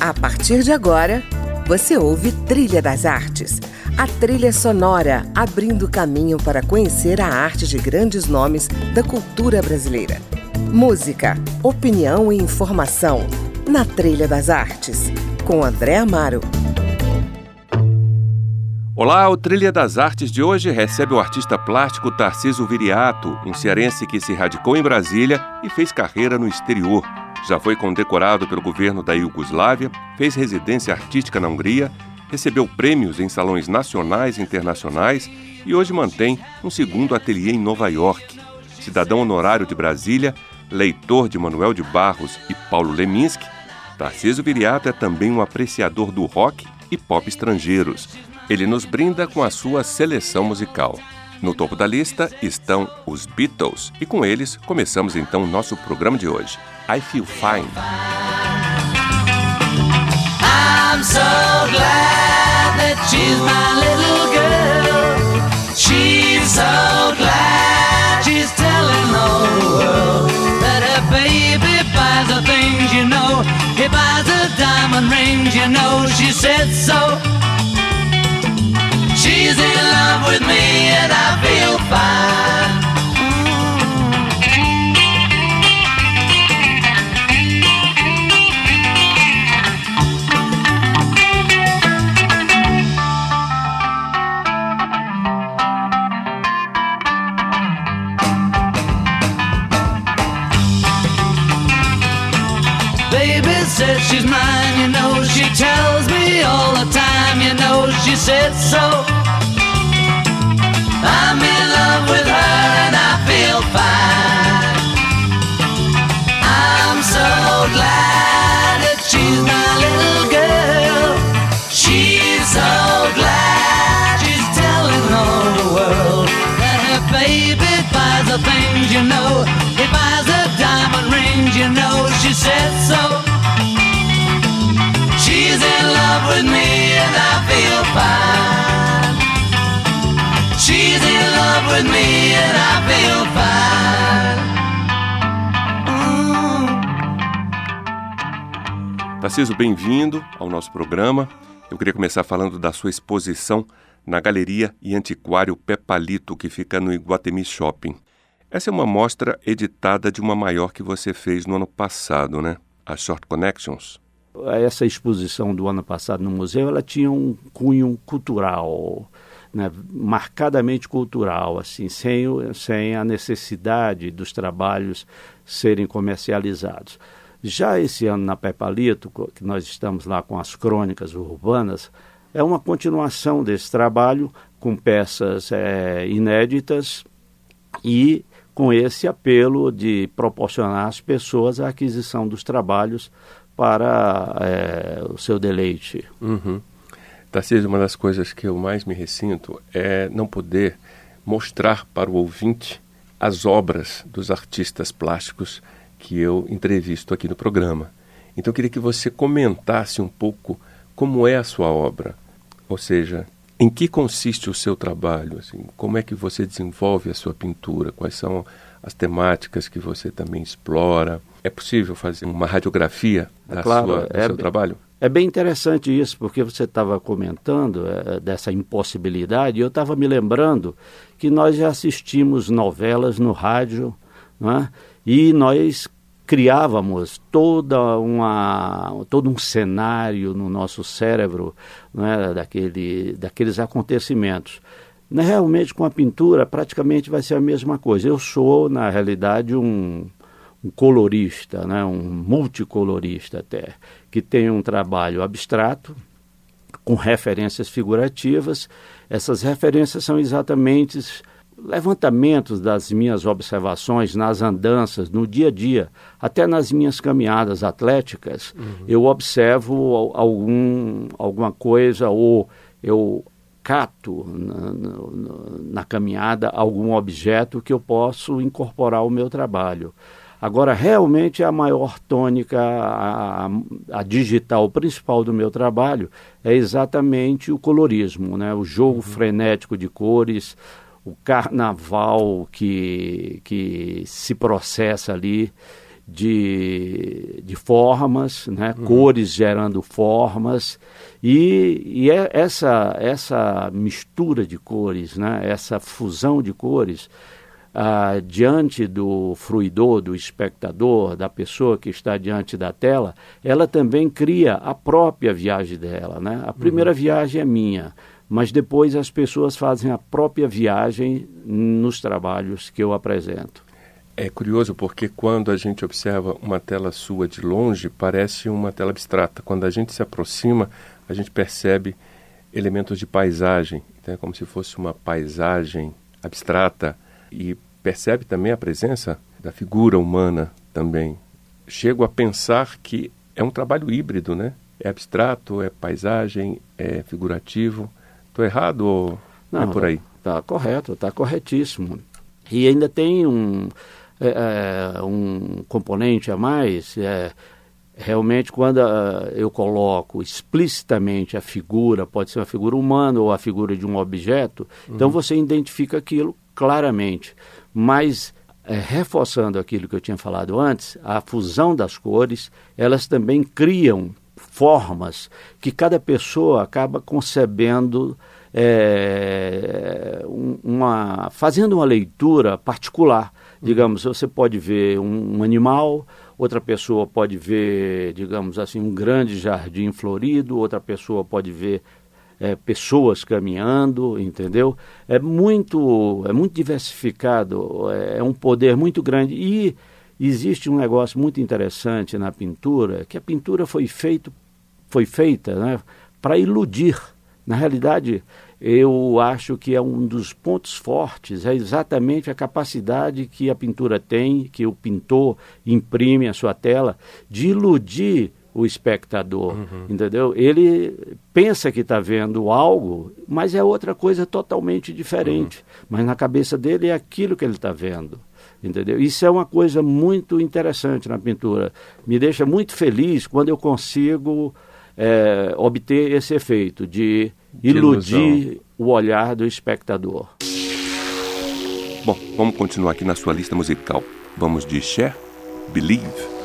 A partir de agora, você ouve Trilha das Artes, a trilha sonora abrindo caminho para conhecer a arte de grandes nomes da cultura brasileira. Música, opinião e informação na Trilha das Artes, com André Amaro. Olá, o Trilha das Artes de hoje recebe o artista plástico Tarciso Viriato, um cearense que se radicou em Brasília e fez carreira no exterior. Já foi condecorado pelo governo da Iugoslávia, fez residência artística na Hungria, recebeu prêmios em salões nacionais e internacionais e hoje mantém um segundo ateliê em Nova York. Cidadão honorário de Brasília, leitor de Manuel de Barros e Paulo Leminski, Tarcísio Viriato é também um apreciador do rock e pop estrangeiros. Ele nos brinda com a sua seleção musical. No topo da lista estão os Beatles e com eles começamos então o nosso programa de hoje. I Feel Fine. I'm so glad that she's my little girl. She's so glad she's telling world that her baby buys things you know. He buys diamond rings, you know. She said so. She's in love with me and I feel fine. Baby says she's mine, you know she tells me all the time, you know she said so. I'm in love with her and I feel fine. I'm so glad that she's my little girl. She's so glad she's telling all the world that her baby buys the things Tarciso, bem-vindo ao nosso programa. Eu queria começar falando da sua exposição na Galeria e Antiquário Pepalito, que fica no Iguatemi Shopping. Essa é uma mostra editada de uma maior que você fez no ano passado, né? A Short Connections. Essa exposição do ano passado no museu, ela tinha um cunho cultural, né? marcadamente cultural, assim, sem, sem a necessidade dos trabalhos serem comercializados. Já esse ano na Pepalito, que nós estamos lá com as crônicas urbanas, é uma continuação desse trabalho com peças é, inéditas e com esse apelo de proporcionar às pessoas a aquisição dos trabalhos para é, o seu deleite. Uhum. Tarcísio, uma das coisas que eu mais me ressinto é não poder mostrar para o ouvinte as obras dos artistas plásticos que eu entrevisto aqui no programa. Então eu queria que você comentasse um pouco como é a sua obra, ou seja, em que consiste o seu trabalho, assim, como é que você desenvolve a sua pintura, quais são as temáticas que você também explora. É possível fazer uma radiografia da claro, sua, do é, seu trabalho? É bem interessante isso, porque você estava comentando é, dessa impossibilidade, e eu estava me lembrando que nós já assistimos novelas no rádio, é? E nós criávamos toda uma, todo um cenário no nosso cérebro é? Daquele, daqueles acontecimentos. Realmente, com a pintura, praticamente vai ser a mesma coisa. Eu sou, na realidade, um, um colorista, né? um multicolorista até, que tem um trabalho abstrato, com referências figurativas. Essas referências são exatamente levantamentos das minhas observações nas andanças, no dia a dia, até nas minhas caminhadas atléticas, uhum. eu observo algum, alguma coisa ou eu cato na, na, na, caminhada algum objeto que eu posso incorporar ao meu trabalho. Agora, realmente, a maior tônica, a, a, a, digital principal do meu trabalho é exatamente o colorismo, né? o jogo uhum. frenético de cores, o carnaval que, que se processa ali de, de formas, né? Uhum. cores gerando formas, e, e é essa, essa mistura de cores, né? essa fusão de cores, ah, diante do fruidor, do espectador, da pessoa que está diante da tela, ela também cria a própria viagem dela. Né? A primeira uhum. viagem é minha, mas depois as pessoas fazem a própria viagem nos trabalhos que eu apresento. É curioso porque quando a gente observa uma tela sua de longe, parece uma tela abstrata. Quando a gente se aproxima, a gente percebe elementos de paisagem, então é como se fosse uma paisagem abstrata e percebe também a presença da figura humana também. Chego a pensar que é um trabalho híbrido, né? É abstrato, é paisagem, é figurativo. Estou errado ou Não, é por aí? Está correto, está corretíssimo. E ainda tem um, é, é, um componente a mais, é, realmente quando uh, eu coloco explicitamente a figura, pode ser uma figura humana ou a figura de um objeto, então uhum. então você identifica aquilo claramente. Mas é, reforçando aquilo que eu tinha falado antes, a fusão das cores, elas também criam formas que cada pessoa acaba concebendo é, uma fazendo uma leitura particular Digamos, você pode ver um, um animal, outra pessoa pode ver, digamos assim, um grande jardim florido, outra pessoa pode ver é, pessoas caminhando, entendeu? É muito, é muito diversificado, é, é um poder muito grande e existe um negócio muito interessante na pintura, que a pintura foi feito, foi feita, né, para iludir. Na realidade, eu acho que é um dos pontos fortes, é exatamente a capacidade que a pintura tem, que o pintor imprime a sua tela, de iludir o espectador, uhum. entendeu? Ele pensa que está vendo algo, mas é outra coisa totalmente diferente. Uhum. Mas na cabeça dele é aquilo que ele está vendo, entendeu? Isso é uma coisa muito interessante na pintura. Me deixa muito feliz quando eu consigo é, obter esse efeito de iludir o olhar do espectador. Bom, vamos continuar aqui na sua lista musical. Vamos de Cher, Believe.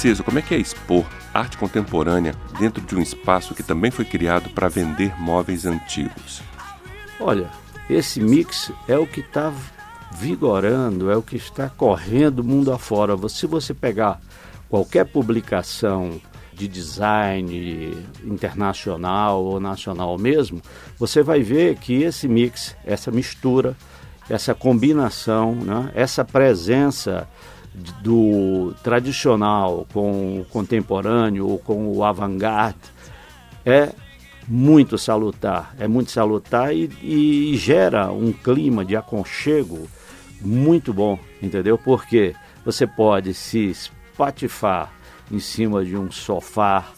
Tarcísio, como é que é expor arte contemporânea dentro de um espaço que também foi criado para vender móveis antigos? Olha, esse mix é o que está vigorando, é o que está correndo mundo afora. Se você pegar qualquer publicação de design internacional ou nacional mesmo, você vai ver que esse mix, essa mistura, essa combinação, né, essa presença do tradicional com o contemporâneo ou com o avant-garde é muito salutar, é muito salutar e, e, gera um clima de aconchego muito bom, entendeu? Porque você pode se espatifar em cima de um sofá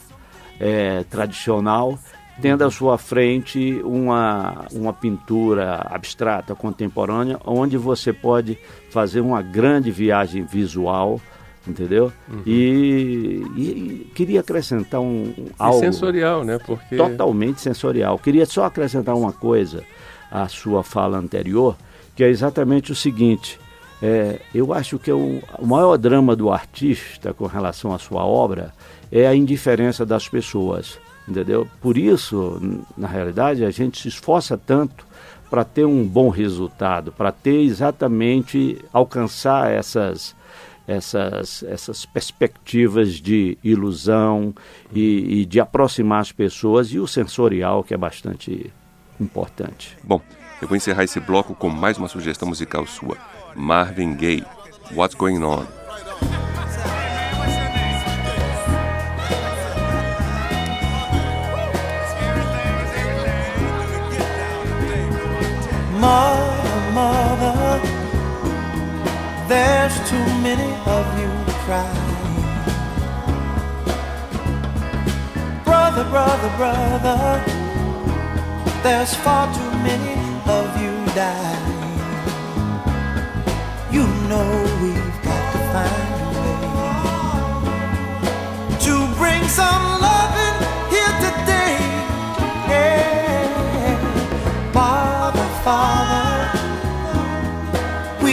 é, tradicional tendo à sua frente uma, uma pintura abstrata, contemporânea, onde você pode fazer uma grande viagem visual, entendeu? Uhum. E, e, queria acrescentar um, um algo sensorial, né? Porque totalmente sensorial. Queria só acrescentar uma coisa à sua fala anterior, que é exatamente o seguinte. É, eu acho que é o, o maior drama do artista com relação à sua obra é a indiferença das pessoas entendeu? Por isso, na realidade, a gente se esforça tanto para ter um bom resultado, para ter exatamente alcançar essas essas, essas perspectivas de ilusão e, e, de aproximar as pessoas e o sensorial que é bastante importante. Bom, eu vou encerrar esse bloco com mais uma sugestão musical sua. Marvin Gaye, What's Going On? Mother, mother, there's too many of you crying. Brother, brother, brother, there's far too many of you dying. You know we've got to find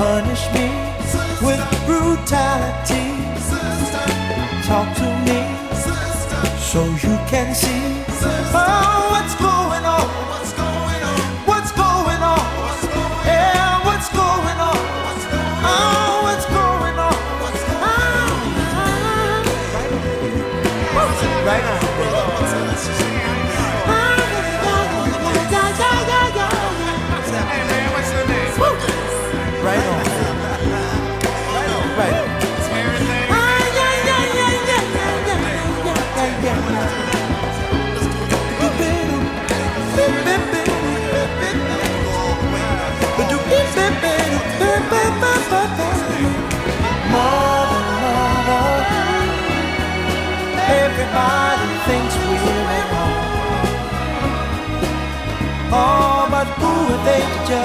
Punish me with brutality. Talk to me so you can see oh, what's going on.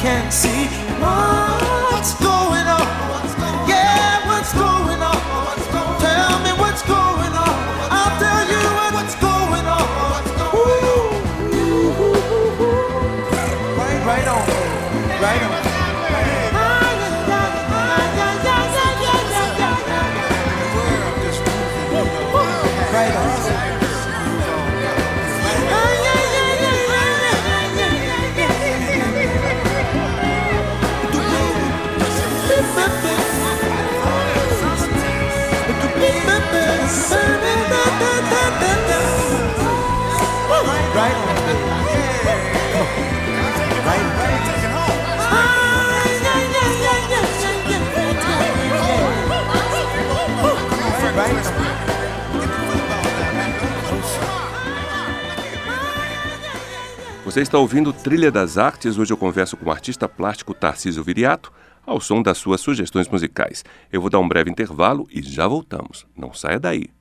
You can see what's going on. Yeah, what's going on? Tell me what's going on. I'll tell you what's going on. Ooh, right on, right on. Right on. On. Right. Você está ouvindo Trilha das Artes. Hoje eu converso com o artista plástico Tarcísio Viriato ao som das suas sugestões musicais. Eu vou dar um breve intervalo e já voltamos. Não saia daí.